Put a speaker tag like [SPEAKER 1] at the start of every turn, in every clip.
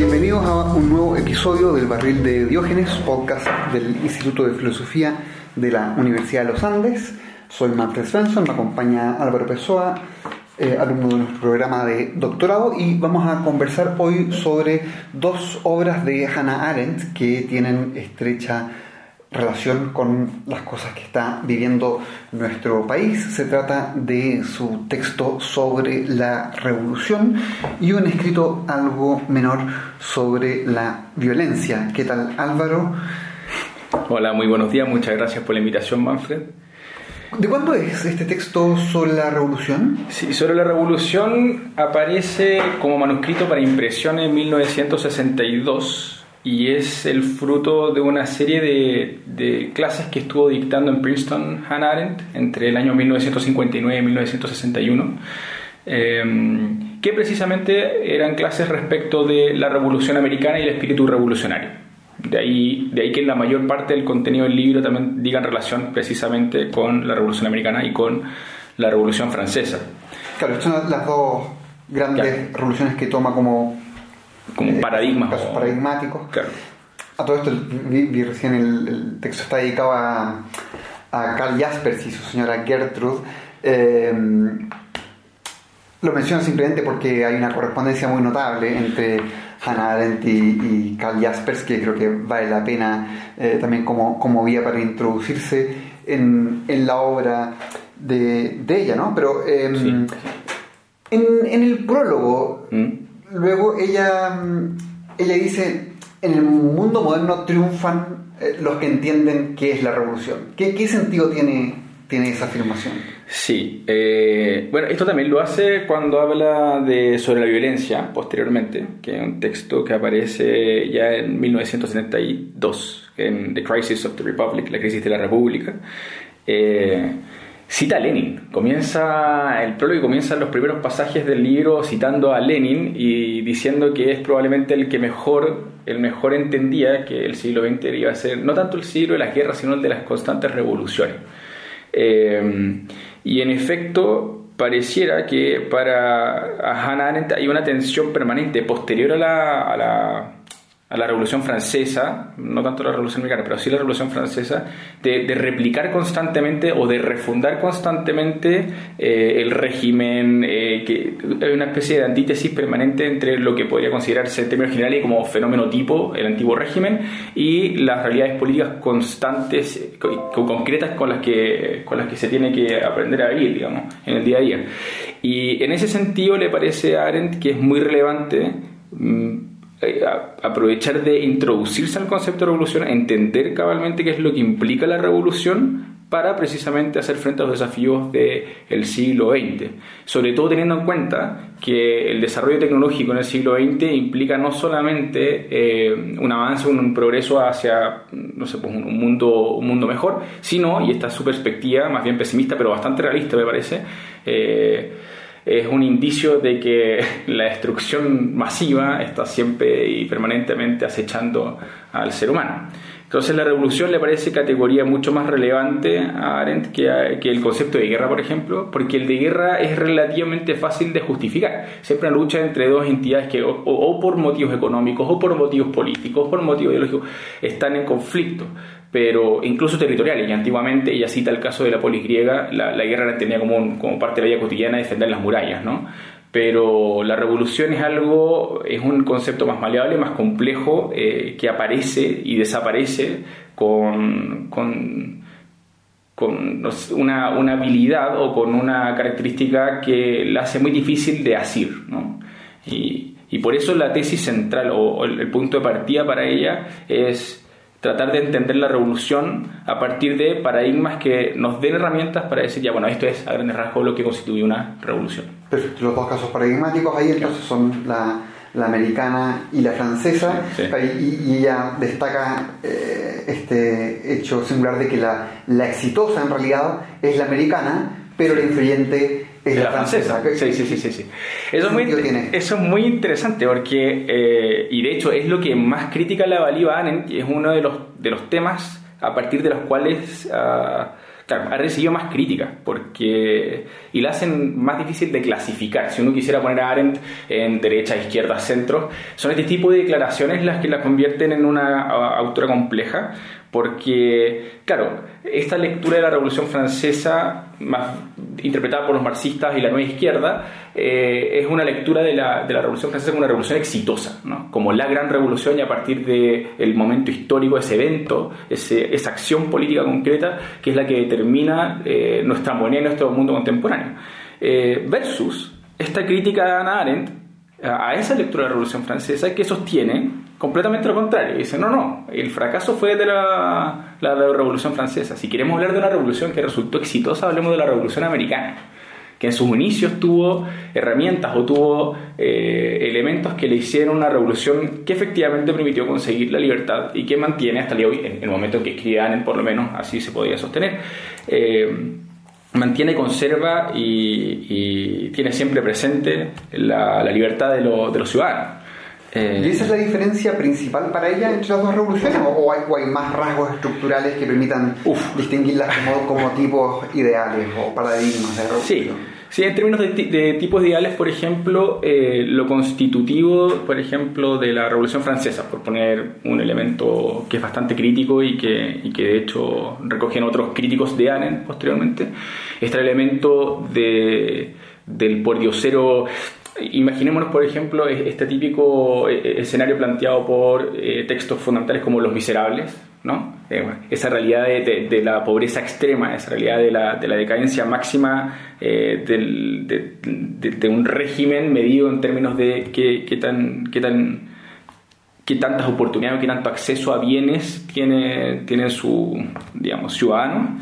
[SPEAKER 1] Bienvenidos a un nuevo episodio del Barril de Diógenes, podcast del Instituto de Filosofía de la Universidad de los Andes. Soy Manfred Svensson, me acompaña Álvaro Pessoa, eh, alumno de nuestro programa de doctorado, y vamos a conversar hoy sobre dos obras de Hannah Arendt que tienen estrecha relación con las cosas que está viviendo nuestro país. Se trata de su texto sobre la revolución y un escrito algo menor sobre la violencia. ¿Qué tal Álvaro?
[SPEAKER 2] Hola, muy buenos días, muchas gracias por la invitación Manfred.
[SPEAKER 1] ¿De cuándo es este texto sobre la revolución?
[SPEAKER 2] Sí, sobre la revolución aparece como manuscrito para impresión en 1962 y es el fruto de una serie de, clases que estuvo dictando en Princeton Hannah Arendt entre el año 1959 y 1961, em, que precisamente eran clases respecto de la Revolución Americana y el espíritu revolucionario. De ahí, de ahí que la mayor parte del contenido del libro también diga en relación precisamente con la Revolución Americana y con la Revolución Francesa.
[SPEAKER 1] Claro, son las dos grandes revoluciones que toma como
[SPEAKER 2] como
[SPEAKER 1] eh,
[SPEAKER 2] paradigmas.
[SPEAKER 1] Casos paradigmáticos.
[SPEAKER 2] Claro.
[SPEAKER 1] A todo esto, vi, recién el, texto está dedicado a, a Carl Jaspers y su señora Gertrude. Eh, lo menciono simplemente porque hay una correspondencia muy notable entre Hannah Arendt y, Carl Jaspers que creo que vale la pena eh, también como, como vía para introducirse en, en la obra de, de, ella, ¿no? Pero em, en, en, el prólogo, ¿Mm? Luego ella, mm, ella dice, en el mundo moderno triunfan eh, los que entienden qué es la revolución. ¿Qué, qué sentido tiene, tiene esa afirmación?
[SPEAKER 2] Sí, eh, bueno, esto también lo hace cuando habla de, sobre la violencia posteriormente, que es un texto que aparece ya en 1972, en The Crisis of the Republic, la crisis de la República. Eh, cita a Lenin. Comienza el prólogo y comienzan los primeros pasajes del libro citando a Lenin y diciendo que es probablemente el que mejor, el mejor entendía que el siglo XX iba a ser no tanto el siglo de las guerras, sino el de las constantes revoluciones. Eh, y en efecto, pareciera que para Hannah Arendt hay una tensión permanente posterior a la a la Revolución Francesa, no tanto la Revolución Americana, pero sí la Revolución Francesa, de, replicar constantemente o de refundar constantemente eh, el régimen, eh, que hay una especie de antítesis permanente entre lo que podría considerarse en términos generales como fenómeno tipo, el antiguo régimen, y las realidades políticas constantes, concretas con las que, con las que se tiene que aprender a vivir, digamos, en el día a día. Y en ese sentido le parece a Arendt que es muy relevante eh, aprovechar de introducirse al concepto de revolución, entender cabalmente qué es lo que implica la revolución para precisamente hacer frente a los desafíos del siglo XX. Sobre todo teniendo en cuenta que el desarrollo tecnológico en el siglo XX implica no solamente eh, un avance, un progreso hacia no sé, pues un, mundo, un mundo mejor, sino, y esta es su perspectiva, más bien pesimista, pero bastante realista me parece, eh, es un indicio de que la destrucción masiva está siempre y permanentemente acechando al ser humano. Entonces la revolución le parece categoría mucho más relevante a Arendt que, el concepto de guerra, por ejemplo, porque el de guerra es relativamente fácil de justificar. Siempre una lucha entre dos entidades que o por motivos económicos, o por motivos políticos, o por motivos ideológicos, están en conflicto pero incluso territoriales. Y antiguamente, ella cita el caso de la polis griega, la, guerra la tenía como, como parte de la vida cotidiana defender las murallas, ¿no? Pero la revolución es algo, es un concepto más maleable, más complejo, eh, que aparece y desaparece con, con, con una, una, habilidad o con una característica que la hace muy difícil de asir, ¿no? Y, y por eso la tesis central o el punto de partida para ella es tratar de entender la revolución a partir de paradigmas que nos den herramientas para decir, ya, bueno, esto es a grandes rasgos lo que constituye una revolución.
[SPEAKER 1] Perfecto, los dos casos paradigmáticos ahí entonces son la, la, americana y la francesa, Y, ella destaca eh, este hecho singular de que la, la exitosa en realidad es la americana, pero la influyente es la, francesa.
[SPEAKER 2] Sí, sí, sí, sí, Eso, es muy, eso es muy interesante porque, eh, y de hecho es lo que más critica la Valiva Annen, y es uno de los, de los temas a partir de los cuales uh, claro, ha recibido más críticas porque y la hacen más difícil de clasificar. Si uno quisiera poner a Arendt en derecha, izquierda, centro, son este tipo de declaraciones las que la convierten en una autora compleja porque, claro, esta lectura de la Revolución Francesa, interpretada por los marxistas y la nueva izquierda, eh, es una lectura de la, de la, Revolución Francesa como una revolución exitosa, ¿no? como la gran revolución y a partir del momento histórico, ese evento, esa acción política concreta, que es la que determina eh, nuestra moneda y nuestro mundo contemporáneo. Eh, versus esta crítica de Hannah Arendt a esa lectura de la Revolución Francesa que sostiene completamente lo contrario. Dice, no, no, el fracaso fue de la, la, Revolución Francesa. Si queremos hablar de una revolución que resultó exitosa, hablemos de la Revolución Americana, que en sus inicios tuvo herramientas o tuvo eh, elementos que le hicieron una revolución que efectivamente permitió conseguir la libertad y que mantiene hasta el día de hoy, en el momento en que escribían, por lo menos así se podía sostener. Eh, mantiene, conserva y, tiene siempre presente la, libertad de, de los ciudadanos.
[SPEAKER 1] Eh, ¿Y esa es la diferencia principal para ella entre las dos revoluciones? ¿O hay, más rasgos estructurales que permitan distinguirlas como, como, tipos ideales o paradigmas de revolución?
[SPEAKER 2] Sí. En términos de, tipos ideales, por ejemplo, eh, lo constitutivo, por ejemplo, de la Revolución Francesa, por poner un elemento que es bastante crítico y que, y que de hecho recogen otros críticos de Annen posteriormente, está el elemento de, del pordiosero Imaginémonos, por ejemplo, este típico eh, escenario planteado por eh, textos fundamentales como Los Miserables, ¿no? Esa realidad de, la pobreza extrema, esa realidad de la, de la decadencia máxima de, un régimen medido en términos de qué, tan, qué tan qué tantas oportunidades, qué tanto acceso a bienes tiene, tiene su, digamos, ciudadano.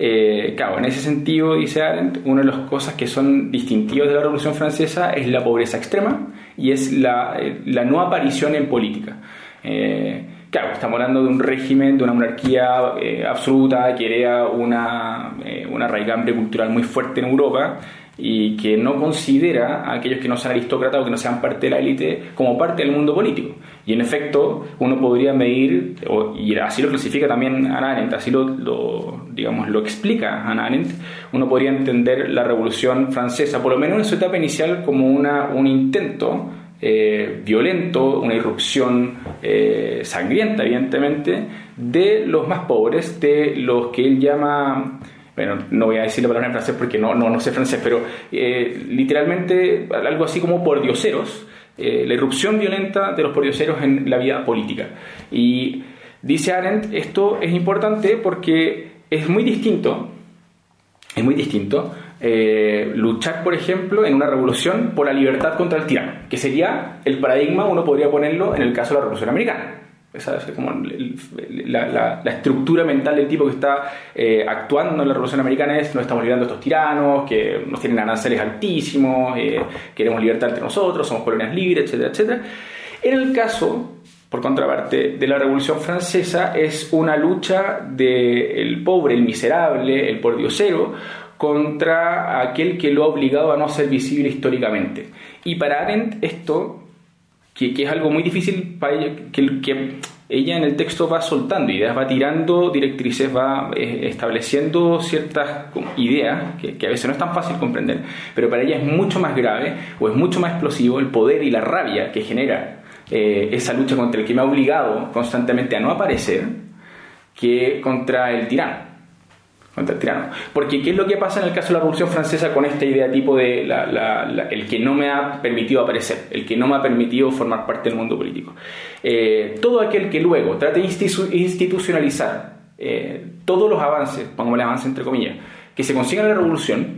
[SPEAKER 2] Eh, claro, en ese sentido, dice Arendt, una de las cosas que son distintivas de la Revolución Francesa es la pobreza extrema y es la, eh, no aparición en política. Eh, claro, estamos hablando de un régimen, de una monarquía absoluta que crea una, una raigambre cultural muy fuerte en Europa y que no considera a aquellos que no sean aristócratas o que no sean parte de la élite como parte del mundo político. Y en efecto, uno podría medir, y así lo clasifica también Hannah Arendt, así lo, digamos, lo explica Hannah Arendt, uno podría entender la Revolución Francesa, por lo menos en su etapa inicial, como una, un intento eh, violento, una irrupción eh, sangrienta, evidentemente, de los más pobres, de los que él llama bueno, no voy a decir la palabra en francés porque no, no, no sé francés, pero eh, literalmente algo así como por dioseros, la irrupción violenta de los pordioseros en la vida política. Y dice Arendt, esto es importante porque es muy distinto, es muy distinto eh, luchar, por ejemplo, en una revolución por la libertad contra el tirano, que sería el paradigma, uno podría ponerlo en el caso de la Revolución Americana esa es como la, estructura mental del tipo que está eh, actuando en la Revolución Americana es no estamos librando a estos tiranos, que nos tienen aranceles altísimos, eh, queremos libertad entre nosotros, somos colonias libres, etcétera, etcétera. En el caso, por contraparte, de la Revolución Francesa es una lucha del pobre, el miserable, el pordiosero, contra aquel que lo ha obligado a no ser visible históricamente. Y para Arendt esto que, es algo muy difícil para ella, que, que, ella en el texto va soltando ideas, va tirando directrices, va eh, estableciendo ciertas ideas que, que, a veces no es tan fácil comprender, pero para ella es mucho más grave o es mucho más explosivo el poder y la rabia que genera eh, esa lucha contra el que me ha obligado constantemente a no aparecer que contra el tirano contra el tirano. Porque ¿qué es lo que pasa en el caso de la Revolución Francesa con esta idea tipo de el que no me ha permitido aparecer, el que no me ha permitido formar parte del mundo político? Eh, todo aquel que luego trate de institucionalizar eh, todos los avances, pongámosle avances entre comillas, que se consigan en la Revolución,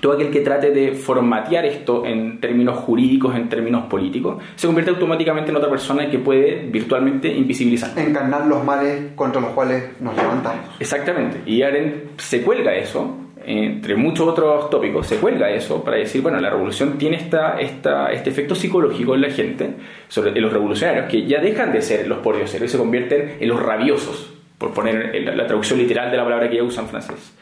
[SPEAKER 2] todo aquel que trate de formatear esto en términos jurídicos, en términos políticos, se convierte automáticamente en otra persona que puede virtualmente invisibilizar.
[SPEAKER 1] Encarnar los males contra los cuales nos levantamos.
[SPEAKER 2] Exactamente. Y Arendt se cuelga eso, entre muchos otros tópicos, se cuelga eso para decir, bueno, la revolución tiene esta, esta, este efecto psicológico en la gente, sobre en los revolucionarios, que ya dejan de ser los pordioseros y se convierten en los rabiosos, por poner la, traducción literal de la palabra que ya usan francés.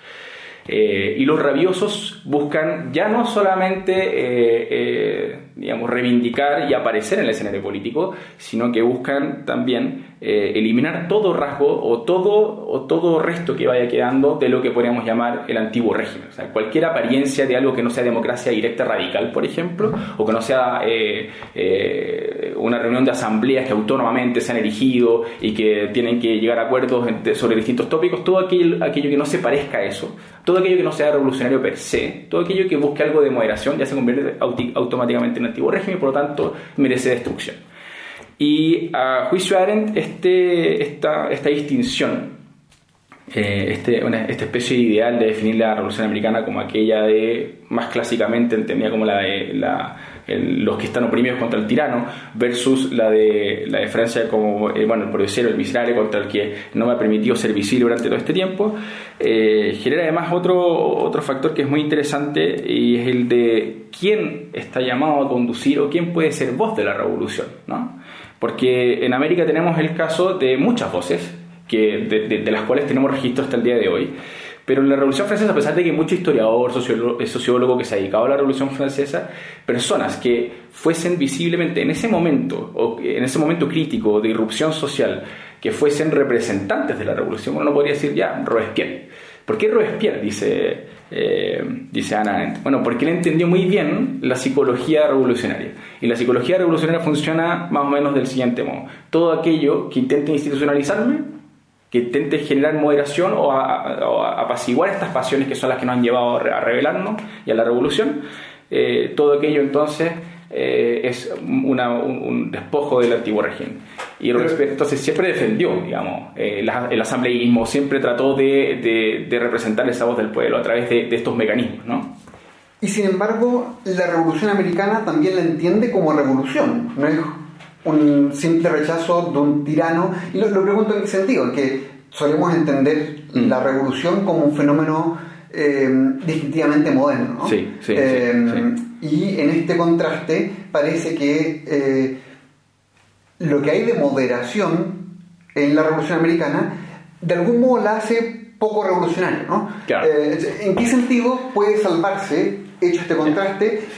[SPEAKER 2] Eh, y los rabiosos buscan ya no solamente, eh, eh, digamos, reivindicar y aparecer en el escenario político, sino que buscan también eh, eliminar todo rasgo o todo, o todo resto que vaya quedando de lo que podríamos llamar el antiguo régimen. O sea, cualquier apariencia de algo que no sea democracia directa radical, por ejemplo, o que no sea eh, eh, una reunión de asambleas que autónomamente se han erigido y que tienen que llegar a acuerdos sobre distintos tópicos, todo aquello, aquello que no se parezca a eso, todo aquello que no sea revolucionario per se, todo aquello que busque algo de moderación ya se convierte automáticamente en antiguo régimen y por lo tanto merece destrucción. Y a juicio de Arendt, este, esta, esta distinción, eh, este, esta especie de ideal de definir la Revolución Americana como aquella de, más clásicamente entendía como la de la, los que están oprimidos contra el tirano, versus la de, la de Francia como eh, bueno, el progresero, el miserable, contra el que no me ha permitido ser visible durante todo este tiempo, eh, genera además otro, otro factor que es muy interesante y es el de quién está llamado a conducir o quién puede ser voz de la revolución. ¿no? Porque en América tenemos el caso de muchas voces, que, de, las cuales tenemos registro hasta el día de hoy. Pero en la Revolución Francesa, a pesar de que mucho historiador, sociólogo, sociólogo que se ha dedicado a la Revolución Francesa, personas que fuesen visiblemente en ese momento, o en ese momento crítico de irrupción social, que fuesen representantes de la Revolución, uno no podría decir ya Robespierre. ¿Por qué Robespierre? Dice, eh, dice Ana. Bueno, porque él entendió muy bien la psicología revolucionaria. Y la psicología revolucionaria funciona más o menos del siguiente modo. Todo aquello que intente institucionalizarme, que intente generar moderación o, apaciguar estas pasiones que son las que nos han llevado a rebelarnos y a la revolución, eh, todo aquello entonces eh, es un, despojo del antiguo régimen. Y Robespierre entonces siempre defendió, digamos, eh, el asambleísmo, siempre trató de, de, representar esa voz del pueblo a través de, estos mecanismos, ¿no?
[SPEAKER 1] Y sin embargo, la revolución americana también la entiende como revolución, no es un simple rechazo de un tirano. Y lo, pregunto en qué sentido, que solemos entender mm. la revolución como un fenómeno eh, distintivamente moderno. ¿no?
[SPEAKER 2] Sí, sí, sí
[SPEAKER 1] y en este contraste parece que eh, lo que hay de moderación en la Revolución Americana de algún modo la hace poco revolucionaria. ¿no? Eh, ¿En qué sentido puede salvarse, hecho este contraste,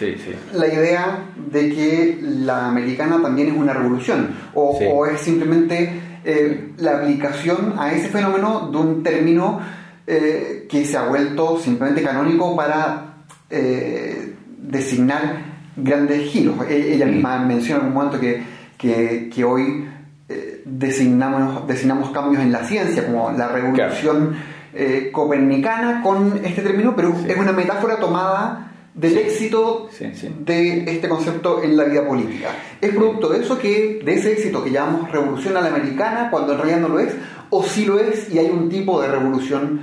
[SPEAKER 1] la idea de que la americana también es una revolución? ¿O, es simplemente eh, la aplicación a ese fenómeno de un término que se ha vuelto simplemente canónico para designar grandes giros. E-, ella misma menciona en un momento que, que, hoy eh, designamos, designamos cambios en la ciencia, como la revolución eh, copernicana con este término, pero es una metáfora tomada del éxito de este concepto en la vida política. ¿Es producto de eso que, de ese éxito que llamamos revolución a la americana, cuando en realidad no lo es? ¿O sí lo es y hay un tipo de revolución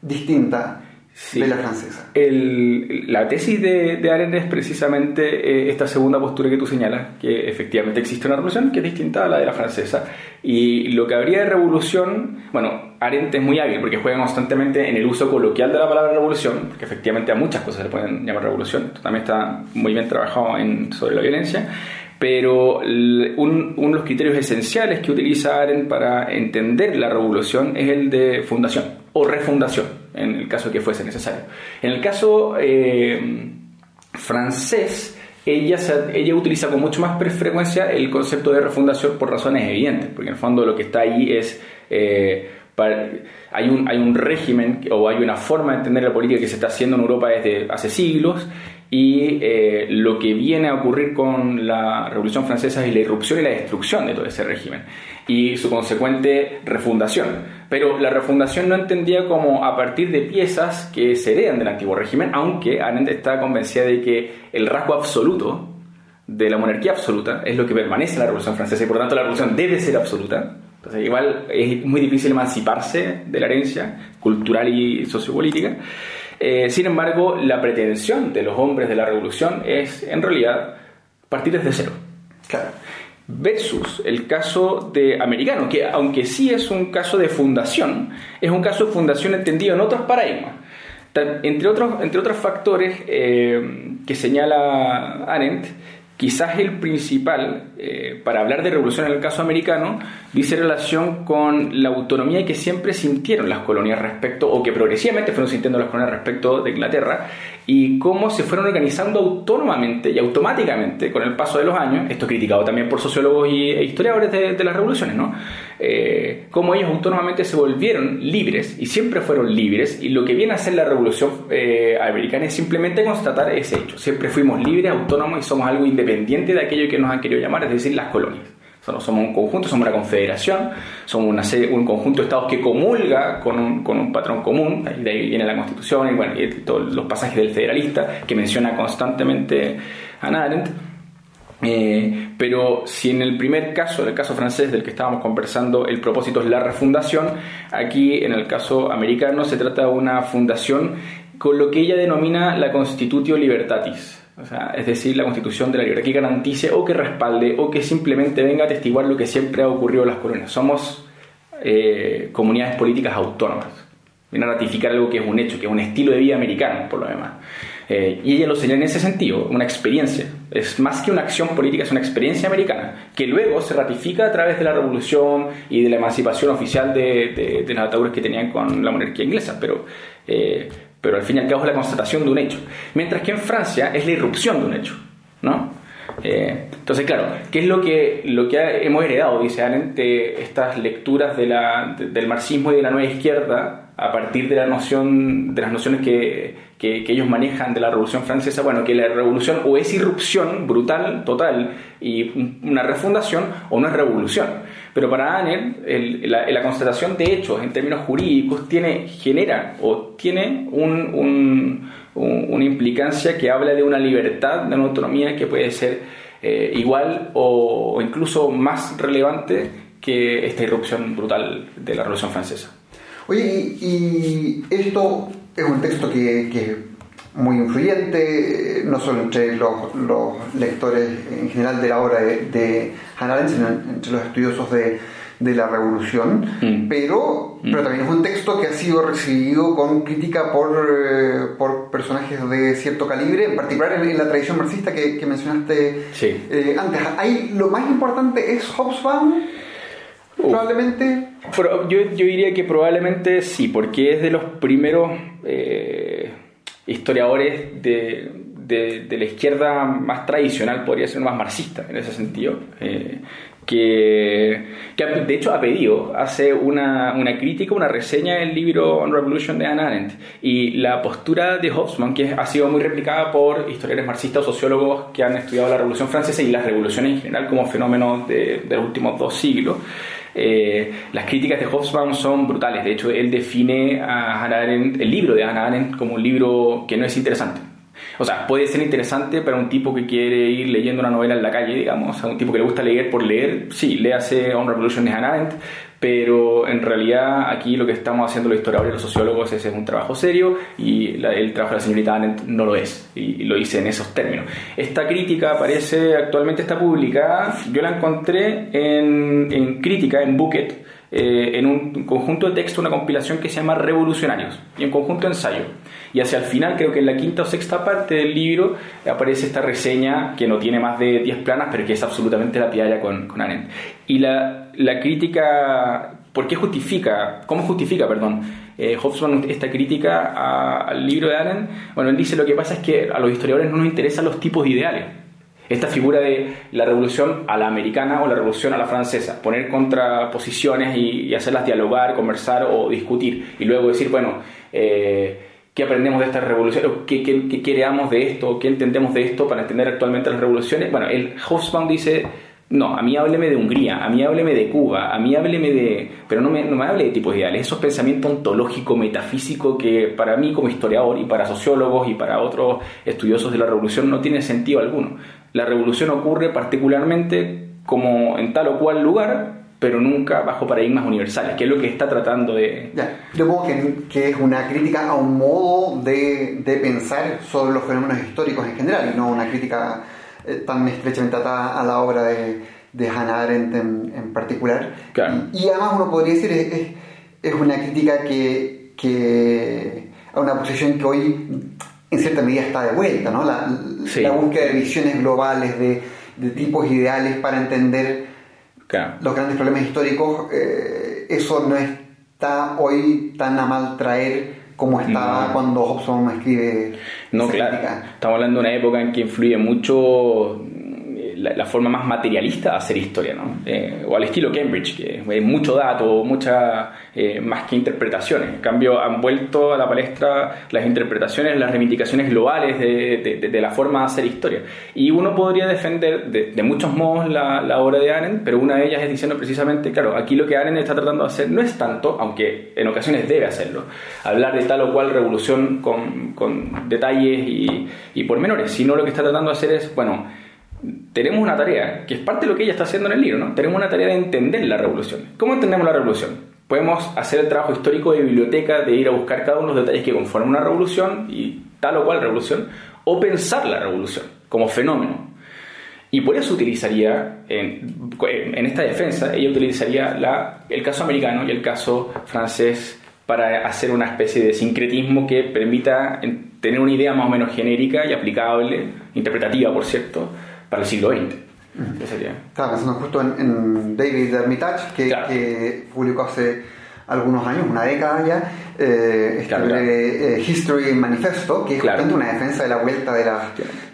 [SPEAKER 1] distinta de la francesa.
[SPEAKER 2] la tesis de, de, Arendt es precisamente eh, esta segunda postura que tú señalas, que efectivamente existe una revolución que es distinta a la de la francesa. Y lo que habría de revolución, bueno, Arendt es muy hábil porque juega constantemente en el uso coloquial de la palabra revolución, porque efectivamente a muchas cosas se le pueden llamar revolución. Esto también está muy bien trabajado en, sobre la violencia. Pero uno de los criterios esenciales que utiliza Arendt para entender la revolución es el de fundación o refundación en el caso que fuese necesario. En el caso eh, francés, ella, ella utiliza con mucho más frecuencia el concepto de refundación por razones evidentes, porque en el fondo lo que está ahí es... Eh, hay, un, hay un régimen o hay una forma de entender la política que se está haciendo en Europa desde hace siglos y eh, lo que viene a ocurrir con la Revolución Francesa es la irrupción y la destrucción de todo ese régimen y su consecuente refundación. Pero la refundación no entendía como a partir de piezas que se heredan del antiguo régimen, aunque Arendt está convencida de que el rasgo absoluto de la monarquía absoluta es lo que permanece en la Revolución Francesa y por lo tanto la revolución debe ser absoluta. Entonces, igual es muy difícil emanciparse de la herencia cultural y sociopolítica. Eh, sin embargo, la pretensión de los hombres de la revolución es, en realidad, partir desde cero.
[SPEAKER 1] Claro.
[SPEAKER 2] Versus el caso de americano, que aunque sí es un caso de fundación, es un caso de fundación entendido en otros paradigmas. Entre otros, entre otros factores eh, que señala Arendt, quizás el principal, eh, para hablar de revolución en el caso americano, dice relación con la autonomía que siempre sintieron las colonias respecto, o que progresivamente fueron sintiendo las colonias respecto de Inglaterra, y cómo se fueron organizando autónomamente y automáticamente con el paso de los años, esto criticado también por sociólogos e historiadores de, las revoluciones, ¿no? Eh, cómo ellos autónomamente se volvieron libres y siempre fueron libres y lo que viene a hacer la revolución eh, americana es simplemente constatar ese hecho, siempre fuimos libres, autónomos y somos algo independiente de aquello que nos han querido llamar, es decir, las colonias. Somos un conjunto, somos una confederación, somos un conjunto de estados que comulga con un, con un patrón común, de ahí viene la constitución y, bueno, y todos los pasajes del federalista que menciona constantemente Hannah Arendt. Eh, pero si en el primer caso, el caso francés del que estábamos conversando, el propósito es la refundación, aquí en el caso americano se trata de una fundación con lo que ella denomina la Constitutio Libertatis, es decir, la constitución de la libertad que garantice o que respalde o que simplemente venga a atestiguar lo que siempre ha ocurrido en las colonias. Somos eh, comunidades políticas autónomas. Viene a ratificar algo que es un hecho, que es un estilo de vida americano, por lo demás. Eh, y ella lo señala en ese sentido, una experiencia. Es más que una acción política, es una experiencia americana, que luego se ratifica a través de la revolución y de la emancipación oficial de, de, las ataduras que tenían con la monarquía inglesa. Pero eh, pero al fin y al cabo es la constatación de un hecho. Mientras que en Francia es la irrupción de un hecho, ¿no? Eh, entonces, claro, ¿qué es lo que, lo que hemos heredado, dice Arendt, de estas lecturas de la, del marxismo y de la nueva izquierda a partir de la noción de las nociones que, que, ellos manejan de la Revolución Francesa, bueno, que la revolución o es irrupción brutal, total, y una refundación, o no es revolución. Pero para Anel, la, constatación de hechos en términos jurídicos tiene, genera o tiene un, una implicancia que habla de una libertad, de una autonomía que puede ser eh, igual o, incluso más relevante que esta irrupción brutal de la Revolución Francesa.
[SPEAKER 1] Oye, y, esto es un texto que, muy influyente, no solo entre los, lectores en general de la obra de, Hannah Arendt, sino entre los estudiosos de, la revolución, mm. pero, mm. pero también es un texto que ha sido recibido con crítica por, eh, por personajes de cierto calibre, en particular en, la tradición marxista que, mencionaste eh, antes. Ahí lo más importante es Hobsbawm Probablemente.
[SPEAKER 2] yo, yo, diría que probablemente sí, porque es de los primeros eh, historiadores de, de, la izquierda más tradicional, podría ser más marxista en ese sentido. Eh, que, que, de hecho ha pedido, hace una, una, crítica, una reseña del libro On Revolution de Hannah Arendt y la postura de Hobsbawm, que ha sido muy replicada por historiadores marxistas o sociólogos que han estudiado la Revolución Francesa y las revoluciones en general como fenómeno de, de los últimos dos siglos, eh, las críticas de Hobsbawm son brutales. De hecho, él define a Hannah el libro de Hannah Arendt como un libro que no es interesante. O sea, puede ser interesante para un tipo que quiere ir leyendo una novela en la calle, digamos, a un tipo que le gusta leer por leer, sí, léase On Revolution de Hannah Arendt, pero en realidad aquí lo que estamos haciendo los historiadores y los sociólogos es, un trabajo serio y el trabajo de la señorita Arendt no lo es, y, lo hice en esos términos. Esta crítica aparece, actualmente está publicada, yo la encontré en, en crítica, en Bucket, eh, en un conjunto de texto, una compilación que se llama Revolucionarios, y un conjunto de ensayo. Y hacia el final, creo que en la quinta o sexta parte del libro, aparece esta reseña que no tiene más de 10 planas, pero que es absolutamente la pialla con, con Arendt. Y la, la crítica, ¿por qué justifica? ¿Cómo justifica, perdón? Eh, Hobsbawm esta crítica al libro de Arendt, bueno, él dice lo que pasa es que a los historiadores no nos interesan los tipos de ideales. Esta figura de la revolución a la americana o la revolución a la francesa, poner contraposiciones y, hacerlas dialogar, conversar o discutir, y luego decir, bueno, eh, ¿qué aprendemos de esta revolución? ¿Qué, qué, de esto? ¿Qué entendemos de esto para entender actualmente las revoluciones? Bueno, el Hobsbawm dice no, a mí hábleme de Hungría, a mí hábleme de Cuba, a mí hábleme de... Pero no me, no me hable de tipos ideales, esos pensamientos ontológico, metafísico que para mí como historiador y para sociólogos y para otros estudiosos de la revolución no tiene sentido alguno. La revolución ocurre particularmente como en tal o cual lugar, pero nunca bajo paradigmas universales, que es lo que está tratando de...
[SPEAKER 1] Ya, yo pongo que, que, es una crítica a un modo de, de pensar sobre los fenómenos históricos en general, y no una crítica eh, tan estrechamente atada a la obra de, de Hannah Arendt en, particular. Y, además uno podría decir, es, es una crítica que, que, a una posición que hoy en cierta medida está de vuelta, ¿no? La, la búsqueda de visiones globales, de, de tipos ideales para entender los grandes problemas históricos, eh, eso no está hoy tan a mal traer como estaba cuando Hobson escribe.
[SPEAKER 2] No, claro. Estamos hablando de una época en que influye mucho la, forma más materialista de hacer historia, ¿no? Eh, o al estilo Cambridge, que hay mucho dato, mucha eh, más que interpretaciones. En cambio, han vuelto a la palestra las interpretaciones, las reivindicaciones globales de, la forma de hacer historia. Y uno podría defender de, muchos modos la, obra de Arendt, pero una de ellas es diciendo precisamente, claro, aquí lo que Arendt está tratando de hacer no es tanto, aunque en ocasiones debe hacerlo, hablar de tal o cual revolución con, con detalles y, y pormenores, sino lo que está tratando de hacer es, bueno, tenemos una tarea, que es parte de lo que ella está haciendo en el libro, ¿no? Tenemos una tarea de entender la revolución. ¿Cómo entendemos la revolución? Podemos hacer el trabajo histórico de biblioteca, de ir a buscar cada uno de los detalles que conforman una revolución y tal o cual revolución, o pensar la revolución como fenómeno. Y por eso utilizaría, en, en esta defensa, ella utilizaría la, el caso americano y el caso francés para hacer una especie de sincretismo que permita tener una idea más o menos genérica y aplicable, interpretativa por cierto, para el siglo XX.
[SPEAKER 1] Estaba pensando justo en, David Armitage, que, publicó hace algunos años, una década ya, eh, este eh, History Manifesto, que es justamente una defensa de la vuelta de,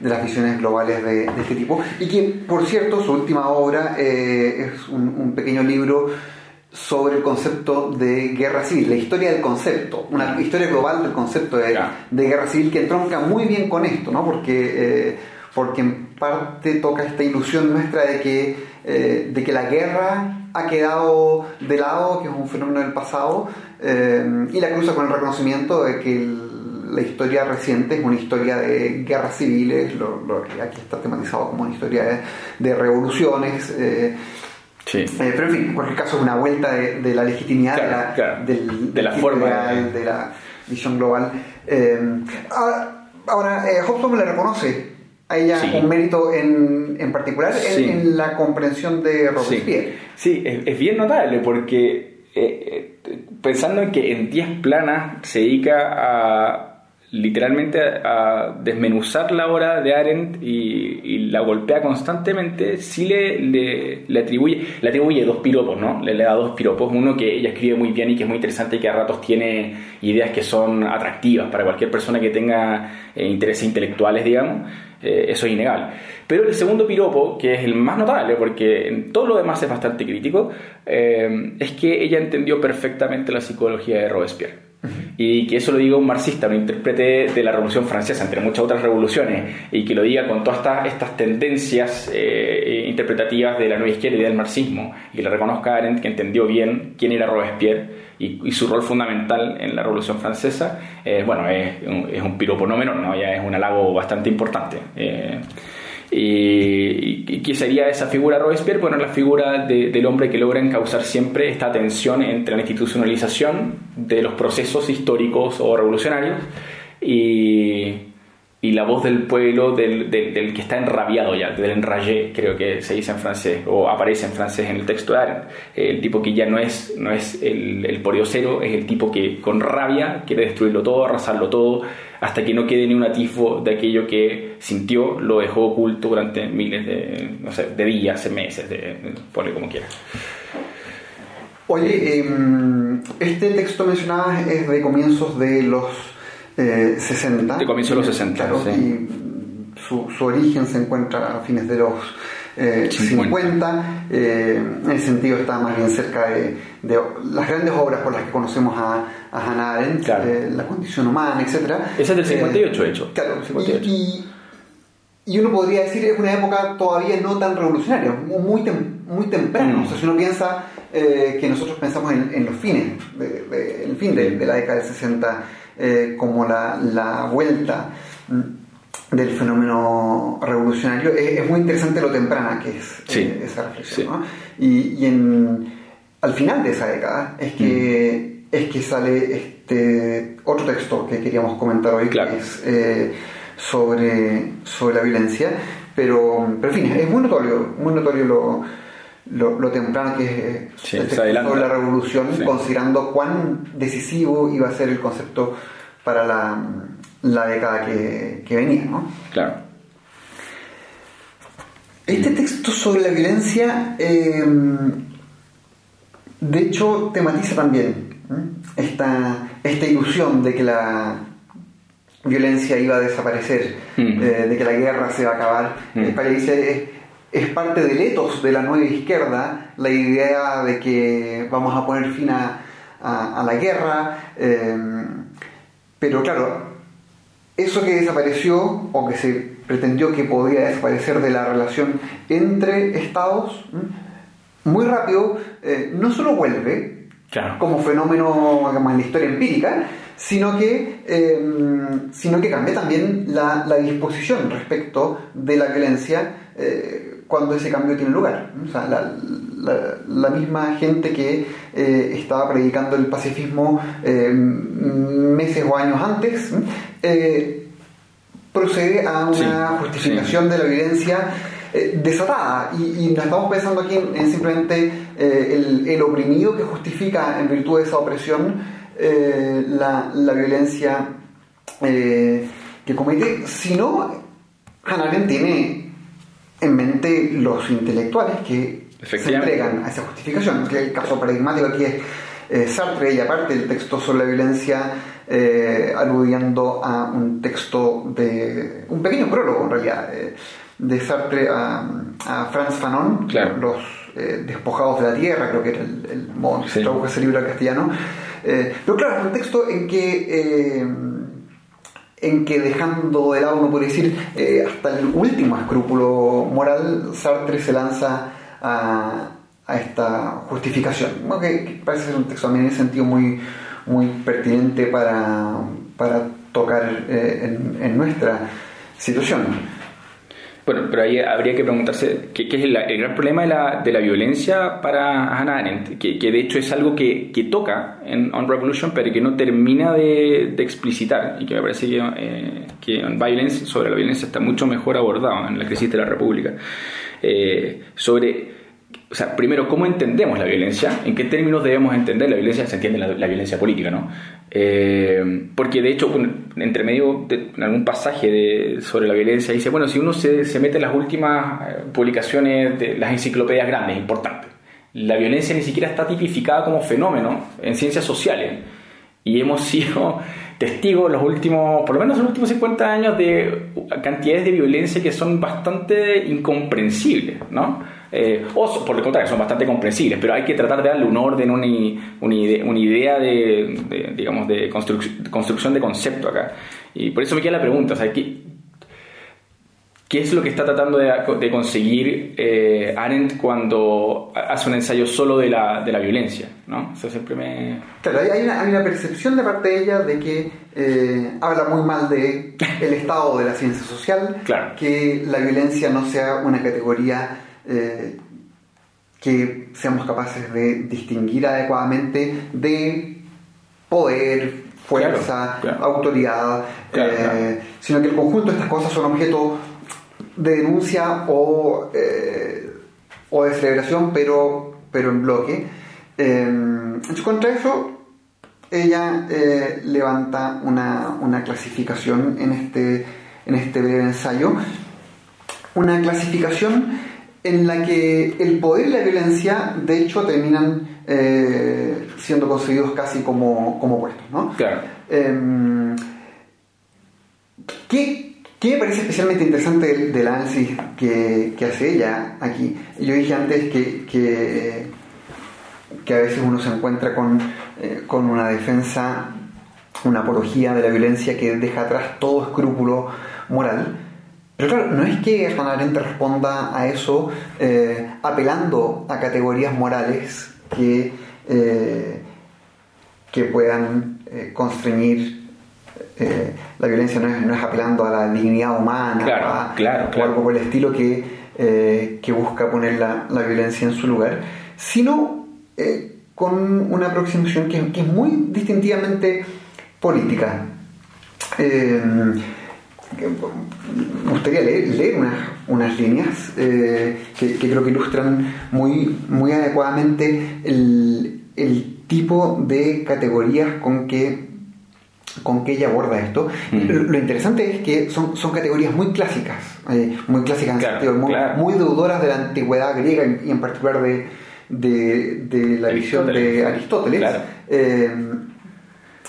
[SPEAKER 1] de las visiones globales de, este tipo, y que, por cierto, su última obra eh, es un, pequeño libro sobre el concepto de guerra civil, la historia del concepto, una historia global del concepto de, de guerra civil que entronca muy bien con esto, ¿no? porque porque en parte toca esta ilusión nuestra de que, eh, de que la guerra ha quedado de lado, que es un fenómeno del pasado, eh, y la cruza con el reconocimiento de que la historia reciente es una historia de guerras civiles, lo, que aquí está tematizado como una historia de, revoluciones. Eh, sí. pero en fin, en cualquier caso es una vuelta de, la legitimidad de la,
[SPEAKER 2] de la forma
[SPEAKER 1] de la visión global. ahora, ahora Hobson le reconoce hay ella un mérito en, en particular en, la comprensión de Robespierre.
[SPEAKER 2] Sí, es, bien notable porque eh, eh, pensando en que en 10 planas se dedica a literalmente a desmenuzar la obra de Arendt y, la golpea constantemente, sí le, le, atribuye, le atribuye dos piropos, ¿no? Le, da dos piropos, uno que ella escribe muy bien y que es muy interesante y que a ratos tiene ideas que son atractivas para cualquier persona que tenga eh, intereses intelectuales, digamos, eh, eso es innegable. Pero el segundo piropo, que es el más notable, porque en todo lo demás es bastante crítico, eh, es que ella entendió perfectamente la psicología de Robespierre y que eso lo diga un marxista, un intérprete de la Revolución Francesa, entre muchas otras revoluciones, y que lo diga con todas estas, estas tendencias eh, interpretativas de la nueva izquierda y del marxismo, y que le reconozca a Arendt que entendió bien quién era Robespierre y, su rol fundamental en la Revolución Francesa, eh, bueno, es un, es un piropo no menor, ¿no? ya es un halago bastante importante. Eh, ¿Y, qué sería esa figura Robespierre? Bueno, la figura del hombre que logra encauzar siempre esta tensión entre la institucionalización de los procesos históricos o revolucionarios y, y la voz del pueblo, del, del, que está enrabiado ya, del enrayé, creo que se dice en francés, o aparece en francés en el texto de Arendt. El tipo que ya no es, no es el, el cero es el tipo que con rabia quiere destruirlo todo, arrasarlo todo, hasta que no quede ni un atisbo de aquello que sintió, lo dejó oculto durante miles de, no sé, de días, meses, de, ponle como quiera.
[SPEAKER 1] Oye, em, este texto mencionado es de comienzos de los 60.
[SPEAKER 2] Eh, de comienzo de los 60,
[SPEAKER 1] Y su, origen se encuentra a fines de los 50. Eh, eh, en ese sentido está más bien cerca de, las grandes obras por las que conocemos a, a Hannah Arendt, La condición humana, etc.
[SPEAKER 2] Esa es del 58, hecho.
[SPEAKER 1] Claro, Y, uno podría decir es una época todavía no tan revolucionaria, muy, muy temprano. Mm. O sea, si uno piensa que nosotros pensamos en, los fines, de, el fin de, de la década del 60 eh, como la, vuelta mm, del fenómeno revolucionario, es, muy interesante lo temprana que es eh, esa reflexión. Y, en, al final de esa década es que, mm. es que sale este otro texto que queríamos comentar hoy, que es eh, sobre, sobre la violencia, pero, pero en fin, es muy notorio, muy notorio lo lo, temprano que es el sobre la revolución, considerando cuán decisivo iba a ser el concepto para la, la década que, venía. ¿no?
[SPEAKER 2] Claro.
[SPEAKER 1] Este texto sobre la violencia, em, de hecho, tematiza también esta, esta ilusión de que la violencia iba a desaparecer,
[SPEAKER 2] Mm.
[SPEAKER 1] eh, de que la guerra se va a acabar.
[SPEAKER 2] Mm.
[SPEAKER 1] Eh, parece es, parte del etos de la nueva izquierda la idea de que vamos a poner fin a, a- a la guerra. eh, pero claro, eso que desapareció o que se pretendió que podía desaparecer de la relación entre estados, ¿m? muy rápido, eh, no solo vuelve
[SPEAKER 2] Claro.
[SPEAKER 1] como fenómeno en la historia empírica, sino que, eh, sino que cambia también la, la disposición respecto de la violencia eh, cuando ese cambio tiene lugar. O sea, la, la- la misma gente que eh, estaba predicando el pacifismo eh, meses o años antes, eh, procede a una
[SPEAKER 2] Sí,
[SPEAKER 1] justificación de la violencia eh, desatada y, y no estamos pensando aquí en, en simplemente el, el oprimido que justifica en virtud de esa opresión la, la violencia que comete, sino Hannah Arendt tiene en mente los intelectuales que se entregan a esa justificación. El caso paradigmático aquí es eh, Sartre y aparte el texto sobre la violencia eh, aludiendo a un texto de un pequeño prólogo en realidad eh, de Sartre a, a Franz Fanon,
[SPEAKER 2] Claro.
[SPEAKER 1] los despojados de la tierra, creo que era el, el modo en que se
[SPEAKER 2] Sí.
[SPEAKER 1] tradujo ese libro al castellano. Pero claro, es un texto en que eh, en que dejando de lado, uno puede decir, eh, hasta el último escrúpulo moral, Sartre se lanza a, a esta justificación. Bueno, que, parece ser un texto también en ese sentido muy, muy pertinente para, para tocar eh, en nuestra situación.
[SPEAKER 2] Bueno, pero ahí habría que preguntarse qué, es el, el gran problema de la, de la violencia para Hannah Arendt, que, que de hecho es algo que, que toca en On Revolution, pero que no termina de, de explicitar, y que me parece que, eh, que On Violence, sobre la violencia, está mucho mejor abordado en la crisis de la República. Eh, sobre, o sea, primero, ¿cómo entendemos la violencia? ¿En qué términos debemos entender la violencia? Se entiende la, la violencia política, ¿no? Eh, porque de hecho, entre medio de en algún pasaje de, sobre la violencia, dice, bueno, si uno se, se mete en las últimas eh, publicaciones de las enciclopedias grandes, importantes, la violencia ni siquiera está tipificada como fenómeno en ciencias sociales. Y hemos sido testigos los últimos, por lo menos los últimos 50 años, de cantidades de violencia que son bastante incomprensibles, ¿no? Eh, o por el contrario, son bastante comprensibles, pero hay que tratar de darle un orden, una, una ide- una idea de, de, digamos, de construc- construcción de concepto acá. Y por eso me queda la pregunta, o sea, ¿qué, qué es lo que está tratando de, de conseguir eh, Arendt cuando hace un ensayo solo de la, de la violencia? ¿no? Eso siempre me...
[SPEAKER 1] Claro, hay- hay una, hay una percepción de parte de ella de que eh, habla muy mal de el estado de la ciencia social,
[SPEAKER 2] Claro.
[SPEAKER 1] que la violencia no sea una categoría eh, que seamos capaces de distinguir adecuadamente de poder, fuerza,
[SPEAKER 2] Claro, claro.
[SPEAKER 1] autoridad,
[SPEAKER 2] Claro,
[SPEAKER 1] eh, sino que el conjunto de estas cosas son objeto de denuncia o, eh, o de celebración, pero, pero en bloque. Entonces, contra eso, ella eh, levanta una, una clasificación en este, en este breve ensayo, una clasificación en la que el poder y la violencia, de hecho, terminan eh, siendo concebidos casi como, como opuestos. ¿no?
[SPEAKER 2] Claro.
[SPEAKER 1] Em, ¿qué, qué me parece especialmente interesante del, del análisis que, que hace ella aquí? Yo dije antes que, que, que a veces uno se encuentra con, eh, con una defensa, una apología de la violencia que deja atrás todo escrúpulo moral. Pero claro, no es que Hannah Arendt responda a eso eh, apelando a categorías morales que, eh, que puedan eh, constreñir eh, la violencia, no es, no es apelando a la dignidad humana
[SPEAKER 2] Claro,
[SPEAKER 1] a-
[SPEAKER 2] claro,
[SPEAKER 1] o algo por el estilo que, que busca poner la, la violencia en su lugar, sino con una aproximación que, que es muy distintivamente política. Que- me gustaría leer, leer unas, unas líneas eh, que, que creo que ilustran muy, muy adecuadamente el, el tipo de categorías con que, con que ella aborda esto.
[SPEAKER 2] Mm.
[SPEAKER 1] Lo, lo interesante es que son, son categorías muy clásicas, eh, muy clásicas en
[SPEAKER 2] Claro,
[SPEAKER 1] sentido, muy,
[SPEAKER 2] claro.
[SPEAKER 1] muy deudoras de la antigüedad griega y en particular de, de, de la visión de
[SPEAKER 2] Aristóteles.
[SPEAKER 1] Aristóteles.
[SPEAKER 2] Claro.
[SPEAKER 1] Eh,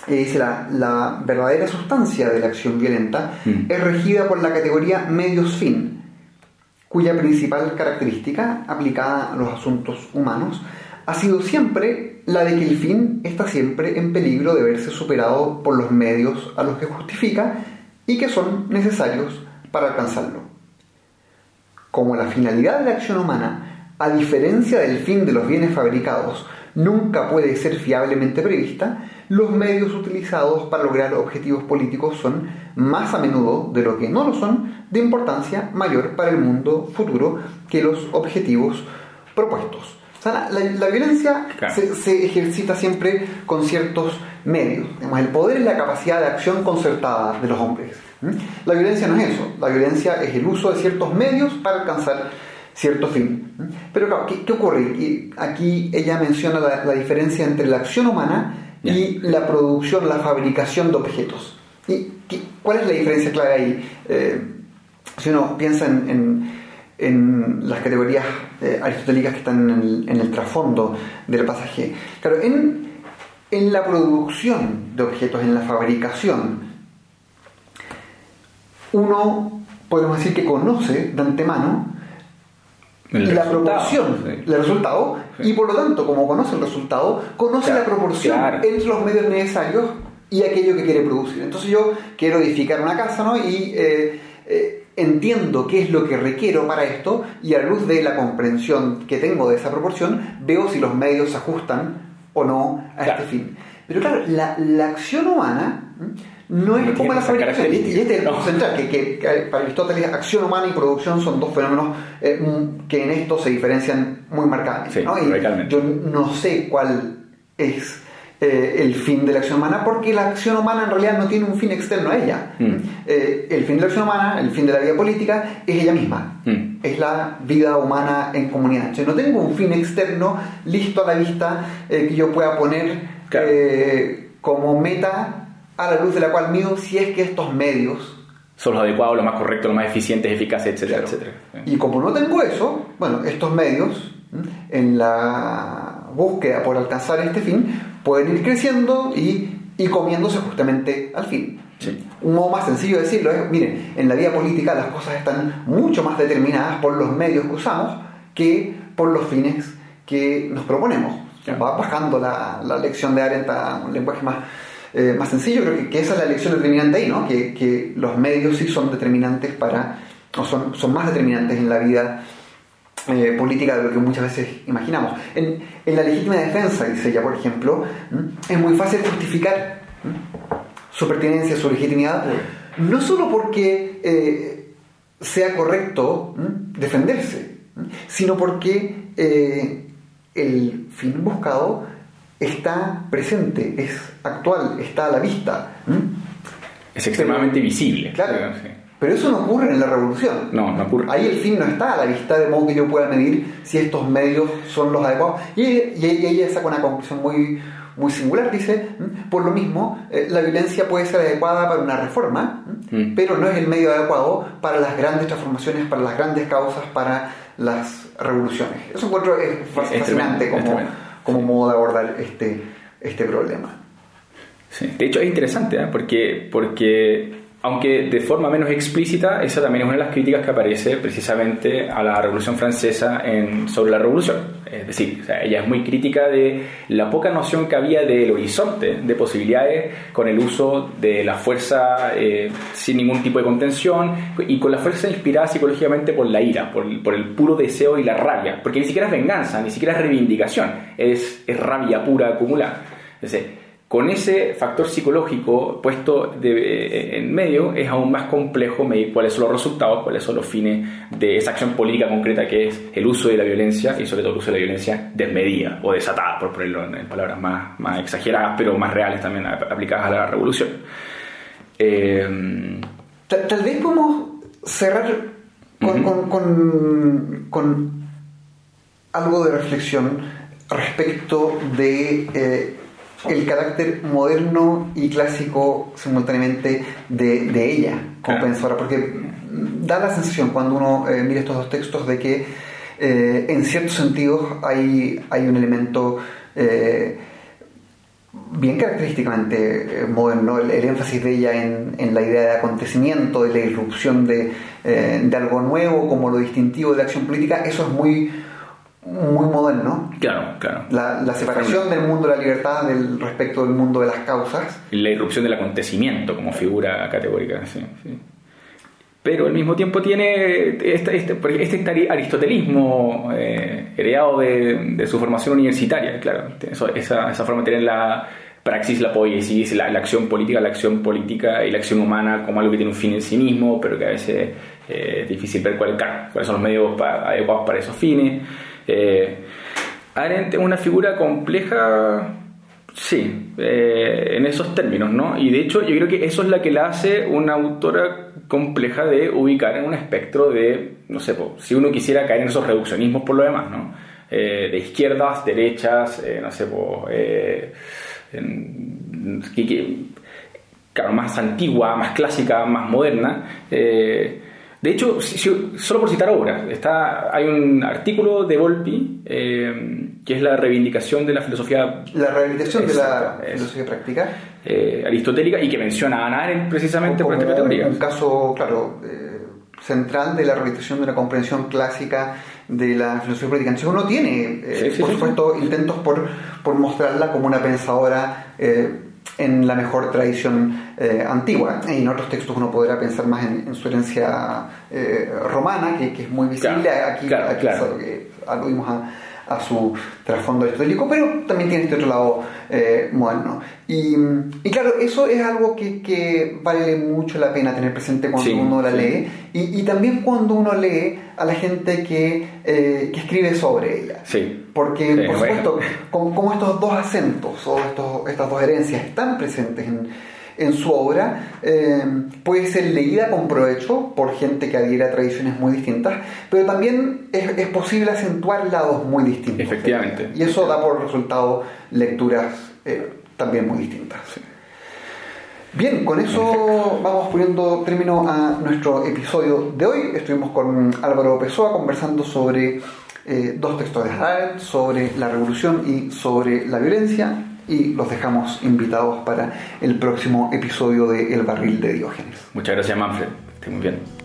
[SPEAKER 1] eh, dice la, la, verdadera sustancia de la acción violenta
[SPEAKER 2] Mm.
[SPEAKER 1] es regida por la categoría medios-fin, cuya principal característica aplicada a los asuntos humanos ha sido siempre la de que el fin está siempre en peligro de verse superado por los medios a los que justifica y que son necesarios para alcanzarlo. Como la finalidad de la acción humana, a diferencia del fin de los bienes fabricados, nunca puede ser fiablemente prevista, los medios utilizados para lograr objetivos políticos son, más a menudo de lo que no lo son, de importancia mayor para el mundo futuro que los objetivos propuestos. O sea, la, la violencia
[SPEAKER 2] Claro.
[SPEAKER 1] se, se ejercita siempre con ciertos medios. Digamos, el poder es la capacidad de acción concertada de los hombres. ¿m? La violencia no es eso. La violencia es el uso de ciertos medios para alcanzar cierto fin. ¿m? Pero claro, ¿qué, qué ocurre? Aquí ella menciona la, la diferencia entre la acción humana y la producción, la fabricación de objetos. ¿Y cuál es la diferencia clave ahí? Eh, si uno piensa en, en- en las categorías eh, aristotélicas que están en el, en el trasfondo del pasaje. Claro, en, en la producción de objetos, en la fabricación, uno podemos decir que conoce de antemano
[SPEAKER 2] El
[SPEAKER 1] la proporción
[SPEAKER 2] sí.
[SPEAKER 1] del resultado
[SPEAKER 2] Sí.
[SPEAKER 1] y por lo tanto, como conoce el resultado, conoce
[SPEAKER 2] Claro,
[SPEAKER 1] la proporción
[SPEAKER 2] claro.
[SPEAKER 1] entre los medios necesarios y aquello que quiere producir. Entonces yo quiero edificar una casa ¿no? y eh, eh, entiendo qué es lo que requiero para esto y a la luz de la comprensión que tengo de esa proporción, veo si los medios se ajustan o no a
[SPEAKER 2] Claro.
[SPEAKER 1] este fin. Pero claro, la, la acción humana. No es como la fabricación. Y este, es el punto central, que, que- que para Aristóteles acción humana y producción son dos fenómenos eh, mm, que en esto se diferencian muy marcadamente.
[SPEAKER 2] Sí,
[SPEAKER 1] ¿no? Y yo no sé cuál es eh, el fin de la acción humana porque la acción humana en realidad no tiene un fin externo a ella.
[SPEAKER 2] Mm.
[SPEAKER 1] Eh, el fin de la acción humana, el fin de la vida política, es ella misma.
[SPEAKER 2] Mm.
[SPEAKER 1] Es la vida humana en comunidad. Yo no tengo un fin externo listo a la vista eh, que yo pueda poner
[SPEAKER 2] Claro.
[SPEAKER 1] como meta a la luz de la cual mido si es que estos medios
[SPEAKER 2] Son los adecuados, los más correctos, los más eficientes, eficaces, etcétera,
[SPEAKER 1] Claro.
[SPEAKER 2] etcétera.
[SPEAKER 1] Y como no tengo eso, bueno, estos medios, en la búsqueda por alcanzar este fin, pueden ir creciendo y, y comiéndose justamente al fin.
[SPEAKER 2] Sí.
[SPEAKER 1] Un modo más sencillo de decirlo es, miren, en la vida política las cosas están mucho más determinadas por los medios que usamos que por los fines que nos proponemos.
[SPEAKER 2] Claro.
[SPEAKER 1] Va bajando la, la lección de Arendt a un lenguaje más, eh, más sencillo, creo que, que esa es la lección determinante ahí, ¿no? que, que los medios sí son determinantes para, o son, son más determinantes en la vida eh, política de lo que muchas veces imaginamos. En, en la legítima defensa, dice ella, por ejemplo, es muy fácil justificar su pertinencia, su legitimidad, no solo porque eh, sea correcto defenderse, sino porque el fin buscado está presente, es actual, está a la vista.
[SPEAKER 2] Es extremadamente visible.
[SPEAKER 1] Claro.
[SPEAKER 2] sí.
[SPEAKER 1] Pero eso no ocurre en la revolución.
[SPEAKER 2] No, no ocurre.
[SPEAKER 1] Ahí el fin no está a la vista de modo que yo pueda medir si estos medios son los adecuados. Y, y- y ella saca una conclusión muy, muy singular. Dice, por lo mismo, eh, la violencia puede ser adecuada para una reforma.
[SPEAKER 2] Mm.
[SPEAKER 1] pero no es el medio adecuado para las grandes transformaciones, para las grandes causas, para las revoluciones. Eso encuentro es
[SPEAKER 2] Es
[SPEAKER 1] fascinante
[SPEAKER 2] tremendo, es
[SPEAKER 1] como. Como modo de abordar este, este problema.
[SPEAKER 2] De hecho, es interesante, ¿eh? porque, porque, aunque de forma menos explícita, esa también es una de las críticas que aparece precisamente a la Revolución Francesa sobre la Revolución. Es decir, ella es muy crítica de la poca noción que había del horizonte de posibilidades con el uso de la fuerza eh, sin ningún tipo de contención y con la fuerza inspirada psicológicamente por la ira, por, el puro deseo y la rabia, porque ni siquiera es venganza, ni siquiera es reivindicación, es, rabia pura acumulada. Con ese factor psicológico puesto de- eh, en medio es aún más complejo medir cuáles son los resultados, cuáles son los fines de esa acción política concreta que es el uso de la violencia y sobre todo el uso de la violencia desmedida o desatada, por ponerlo en, palabras más, más exageradas, pero más reales también aplicadas a la revolución. Eh,
[SPEAKER 1] Tal, tal vez podemos cerrar con, con- con- con algo de reflexión respecto de eh, el carácter moderno y clásico simultáneamente de, de ella pensadora, porque da la sensación cuando uno eh, mira estos dos textos de que eh, en ciertos sentidos hay, hay un elemento eh, bien característicamente eh, moderno, el, énfasis de ella en, en, la idea de acontecimiento, de la irrupción de, de, algo nuevo como lo distintivo de la acción política, eso es muy, muy moderno.
[SPEAKER 2] Claro, claro.
[SPEAKER 1] La, la separación del mundo de la libertad del, respecto del mundo de las causas.
[SPEAKER 2] La irrupción del acontecimiento como figura categórica, sí. sí pero al mismo tiempo tiene este, este, este aristotelismo eh, heredado de, de, su formación universitaria, claro, esa, esa, forma de tener la praxis, la poesía, la, la, acción política, la acción política y la acción humana como algo que tiene un fin en sí mismo, pero que a veces eh, es difícil ver cuál, cuáles son los medios adecuados para esos fines. Eh, Arendt es una figura compleja Sí, eh, en esos términos, ¿no? Y de hecho yo creo que eso es la que la hace una autora compleja de ubicar en un espectro de, no sé, si uno quisiera caer en esos reduccionismos por lo demás, ¿no? Eh, de izquierdas, derechas, eh, no sé, claro, más antigua, más clásica, más moderna. De hecho, solo por citar obras, está, hay un artículo de Volpi eh, que es la reivindicación de la filosofía.
[SPEAKER 1] La reivindicación de la filosofía práctica.
[SPEAKER 2] Eh, aristotélica y que menciona a Ana Arendt precisamente por esta categoría.
[SPEAKER 1] Un caso, claro, eh, central de la reivindicación de una comprensión clásica de la filosofía política. Entonces uno tiene, por supuesto, intentos por, por mostrarla como una pensadora en la mejor tradición eh, antigua. En otros textos uno podrá pensar más en, su herencia eh, romana, que, es muy visible. aquí, aquí aludimos a, a su trasfondo aristotélico, pero también tiene este otro lado eh, moderno. Y, y, claro, eso es algo que, que, vale mucho la pena tener presente cuando uno la lee, y, y, también cuando uno lee a la gente que, eh, que escribe sobre ella.
[SPEAKER 2] Sí.
[SPEAKER 1] Porque, por supuesto, como, como, estos dos acentos o estos, estas dos herencias están presentes en en su obra eh, puede ser leída con provecho por gente que adhiera a tradiciones muy distintas, pero también es, posible acentuar lados muy distintos.
[SPEAKER 2] Efectivamente.
[SPEAKER 1] Y eso da por resultado lecturas eh, también muy distintas. Bien, con eso vamos poniendo término a nuestro episodio de hoy. Estuvimos con Álvaro Pessoa conversando sobre eh, dos textos de Arendt, sobre la revolución y sobre la violencia y los dejamos invitados para el próximo episodio de El Barril de Diógenes.
[SPEAKER 2] Muchas gracias Manfred, esté muy bien.